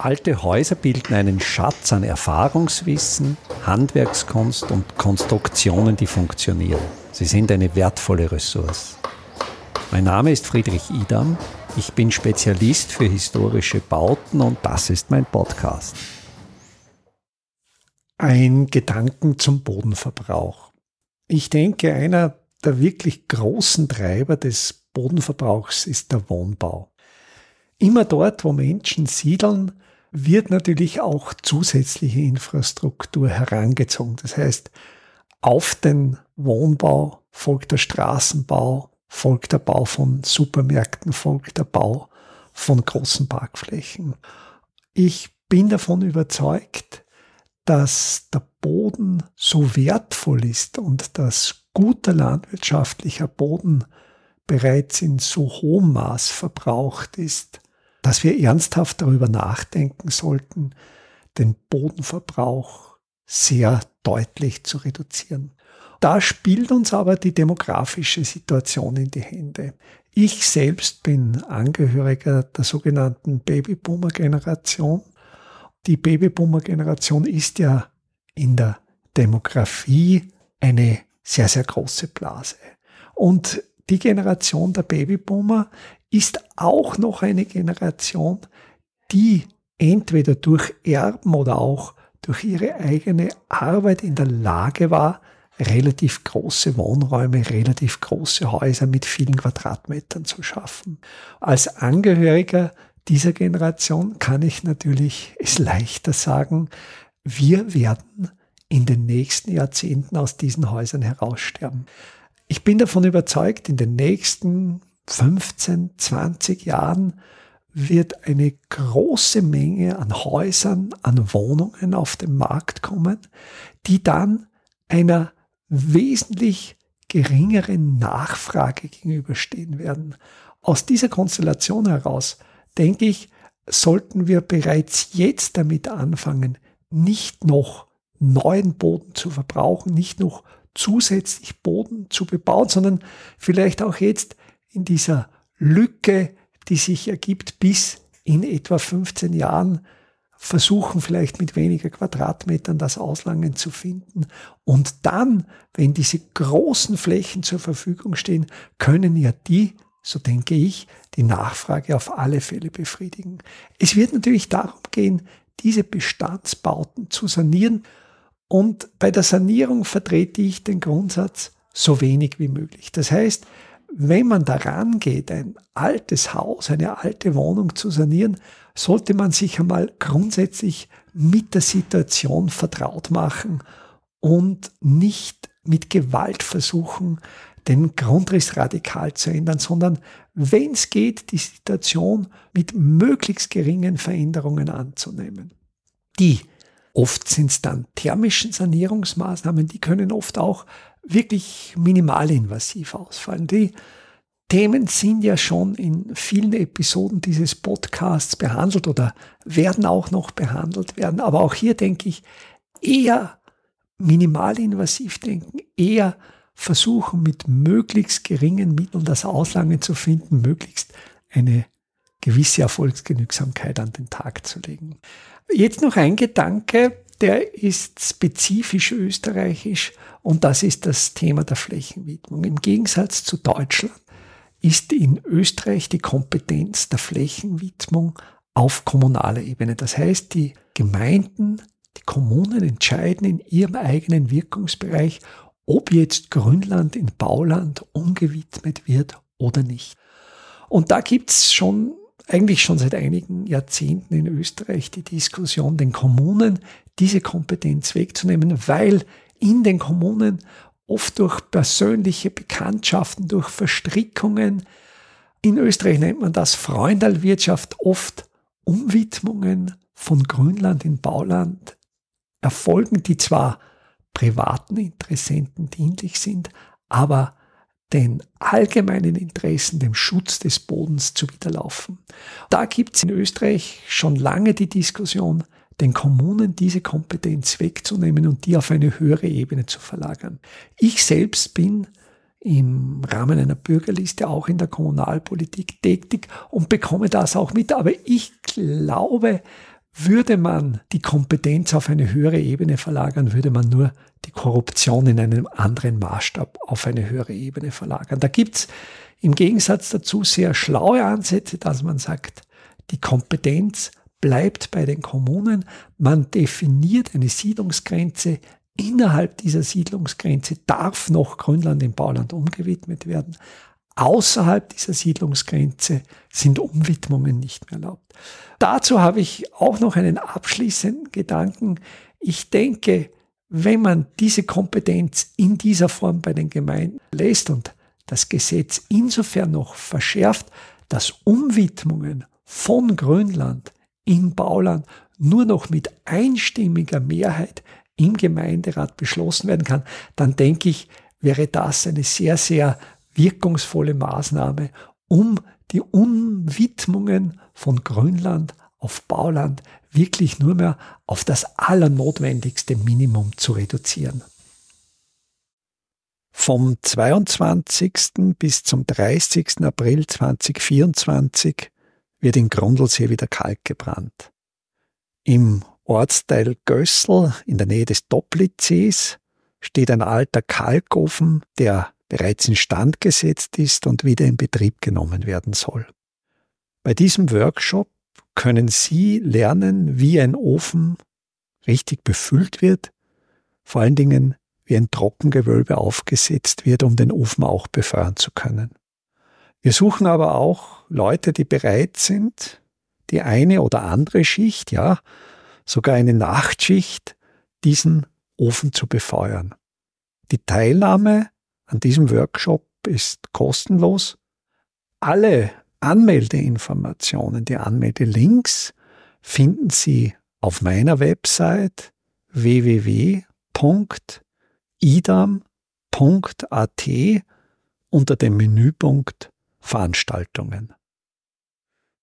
Alte Häuser bilden einen Schatz an Erfahrungswissen, Handwerkskunst und Konstruktionen, die funktionieren. Sie sind eine wertvolle Ressource. Mein Name ist Friedrich Idam. Ich bin Spezialist für historische Bauten und das ist mein Podcast. Ein Gedanken zum Bodenverbrauch. Ich denke, einer der wirklich großen Treiber des Bodenverbrauchs ist der Wohnbau. Immer dort, wo Menschen siedeln, wird natürlich auch zusätzliche Infrastruktur herangezogen. Das heißt, auf den Wohnbau folgt der Straßenbau, folgt der Bau von Supermärkten, folgt der Bau von großen Parkflächen. Ich bin davon überzeugt, dass der Boden so wertvoll ist und dass guter landwirtschaftlicher Boden bereits in so hohem Maß verbraucht ist, dass wir ernsthaft darüber nachdenken sollten, den Bodenverbrauch sehr deutlich zu reduzieren. Da spielt uns aber die demografische Situation in die Hände. Ich selbst bin Angehöriger der sogenannten Babyboomer-Generation. Die Babyboomer-Generation ist ja in der Demografie eine sehr, sehr große Blase. Und die Generation der Babyboomer ist auch noch eine Generation, die entweder durch Erben oder auch durch ihre eigene Arbeit in der Lage war, relativ große Wohnräume, relativ große Häuser mit vielen Quadratmetern zu schaffen. Als Angehöriger dieser Generation kann ich natürlich es leichter sagen, wir werden in den nächsten Jahrzehnten aus diesen Häusern heraussterben. Ich bin davon überzeugt, in den nächsten 15, 20 Jahren wird eine große Menge an Häusern, an Wohnungen auf den Markt kommen, die dann einer wesentlich geringeren Nachfrage gegenüberstehen werden. Aus dieser Konstellation heraus, denke ich, sollten wir bereits jetzt damit anfangen, nicht noch neuen Boden zu verbrauchen, nicht noch zusätzlich Boden zu bebauen, sondern vielleicht auch jetzt in dieser Lücke, die sich ergibt, bis in etwa 15 Jahren versuchen vielleicht mit weniger Quadratmetern das Auslangen zu finden. Und dann, wenn diese großen Flächen zur Verfügung stehen, können ja die, so denke ich, die Nachfrage auf alle Fälle befriedigen. Es wird natürlich darum gehen, diese Bestandsbauten zu sanieren. Und bei der Sanierung vertrete ich den Grundsatz, so wenig wie möglich. Das heißt, wenn man daran geht, ein altes Haus, eine alte Wohnung zu sanieren, sollte man sich einmal grundsätzlich mit der Situation vertraut machen und nicht mit Gewalt versuchen, den Grundriss radikal zu ändern, sondern wenn es geht, die Situation mit möglichst geringen Veränderungen anzunehmen. Die Oft sind es dann thermischen Sanierungsmaßnahmen, die können oft auch wirklich minimalinvasiv ausfallen. Die Themen sind ja schon in vielen Episoden dieses Podcasts behandelt oder werden auch noch behandelt werden. Aber auch hier denke ich, eher minimalinvasiv denken, eher versuchen mit möglichst geringen Mitteln das Auslangen zu finden, möglichst eine gewisse Erfolgsgenügsamkeit an den Tag zu legen. Jetzt noch ein Gedanke, der ist spezifisch österreichisch und das ist das Thema der Flächenwidmung. Im Gegensatz zu Deutschland ist in Österreich die Kompetenz der Flächenwidmung auf kommunaler Ebene. Das heißt, die Gemeinden, die Kommunen entscheiden in ihrem eigenen Wirkungsbereich, ob jetzt Grünland in Bauland umgewidmet wird oder nicht. Und da gibt's schon eigentlich schon seit einigen Jahrzehnten in Österreich die Diskussion, den Kommunen diese Kompetenz wegzunehmen, weil in den Kommunen oft durch persönliche Bekanntschaften, durch Verstrickungen, in Österreich nennt man das Freundalwirtschaft, oft Umwidmungen von Grünland in Bauland erfolgen, die zwar privaten Interessenten dienlich sind, aber den allgemeinen Interessen, dem Schutz des Bodens zuwiderlaufen. Da gibt es in Österreich schon lange die Diskussion, den Kommunen diese Kompetenz wegzunehmen und die auf eine höhere Ebene zu verlagern. Ich selbst bin im Rahmen einer Bürgerliste auch in der Kommunalpolitik tätig und bekomme das auch mit. Aber ich glaube, würde man die Kompetenz auf eine höhere Ebene verlagern, würde man nur die Korruption in einem anderen Maßstab auf eine höhere Ebene verlagern. Da gibt's im Gegensatz dazu sehr schlaue Ansätze, dass man sagt, die Kompetenz bleibt bei den Kommunen, man definiert eine Siedlungsgrenze, innerhalb dieser Siedlungsgrenze darf noch Grünland im Bauland umgewidmet werden, außerhalb dieser Siedlungsgrenze sind Umwidmungen nicht mehr erlaubt. Dazu habe ich auch noch einen abschließenden Gedanken. Ich denke, wenn man diese Kompetenz in dieser Form bei den Gemeinden lässt und das Gesetz insofern noch verschärft, dass Umwidmungen von Grünland in Bauland nur noch mit einstimmiger Mehrheit im Gemeinderat beschlossen werden kann, dann denke ich, wäre das eine sehr, sehr wirkungsvolle Maßnahme, um die Umwidmungen von Grünland auf Bauland wirklich nur mehr auf das allernotwendigste Minimum zu reduzieren. Vom 22. bis zum 30. April 2024 wird in Grundlsee wieder Kalk gebrannt. Im Ortsteil Gössel in der Nähe des Doplitzsees steht ein alter Kalkofen, der bereits instand gesetzt ist und wieder in Betrieb genommen werden soll. Bei diesem Workshop können Sie lernen, wie ein Ofen richtig befüllt wird, vor allen Dingen wie ein Trockengewölbe aufgesetzt wird, um den Ofen auch befeuern zu können. Wir suchen aber auch Leute, die bereit sind, die eine oder andere Schicht, ja, sogar eine Nachtschicht, diesen Ofen zu befeuern. Die Teilnahme an diesem Workshop ist kostenlos. Alle Anmeldeinformationen, die Anmeldelinks finden Sie auf meiner Website www.idam.at unter dem Menüpunkt Veranstaltungen.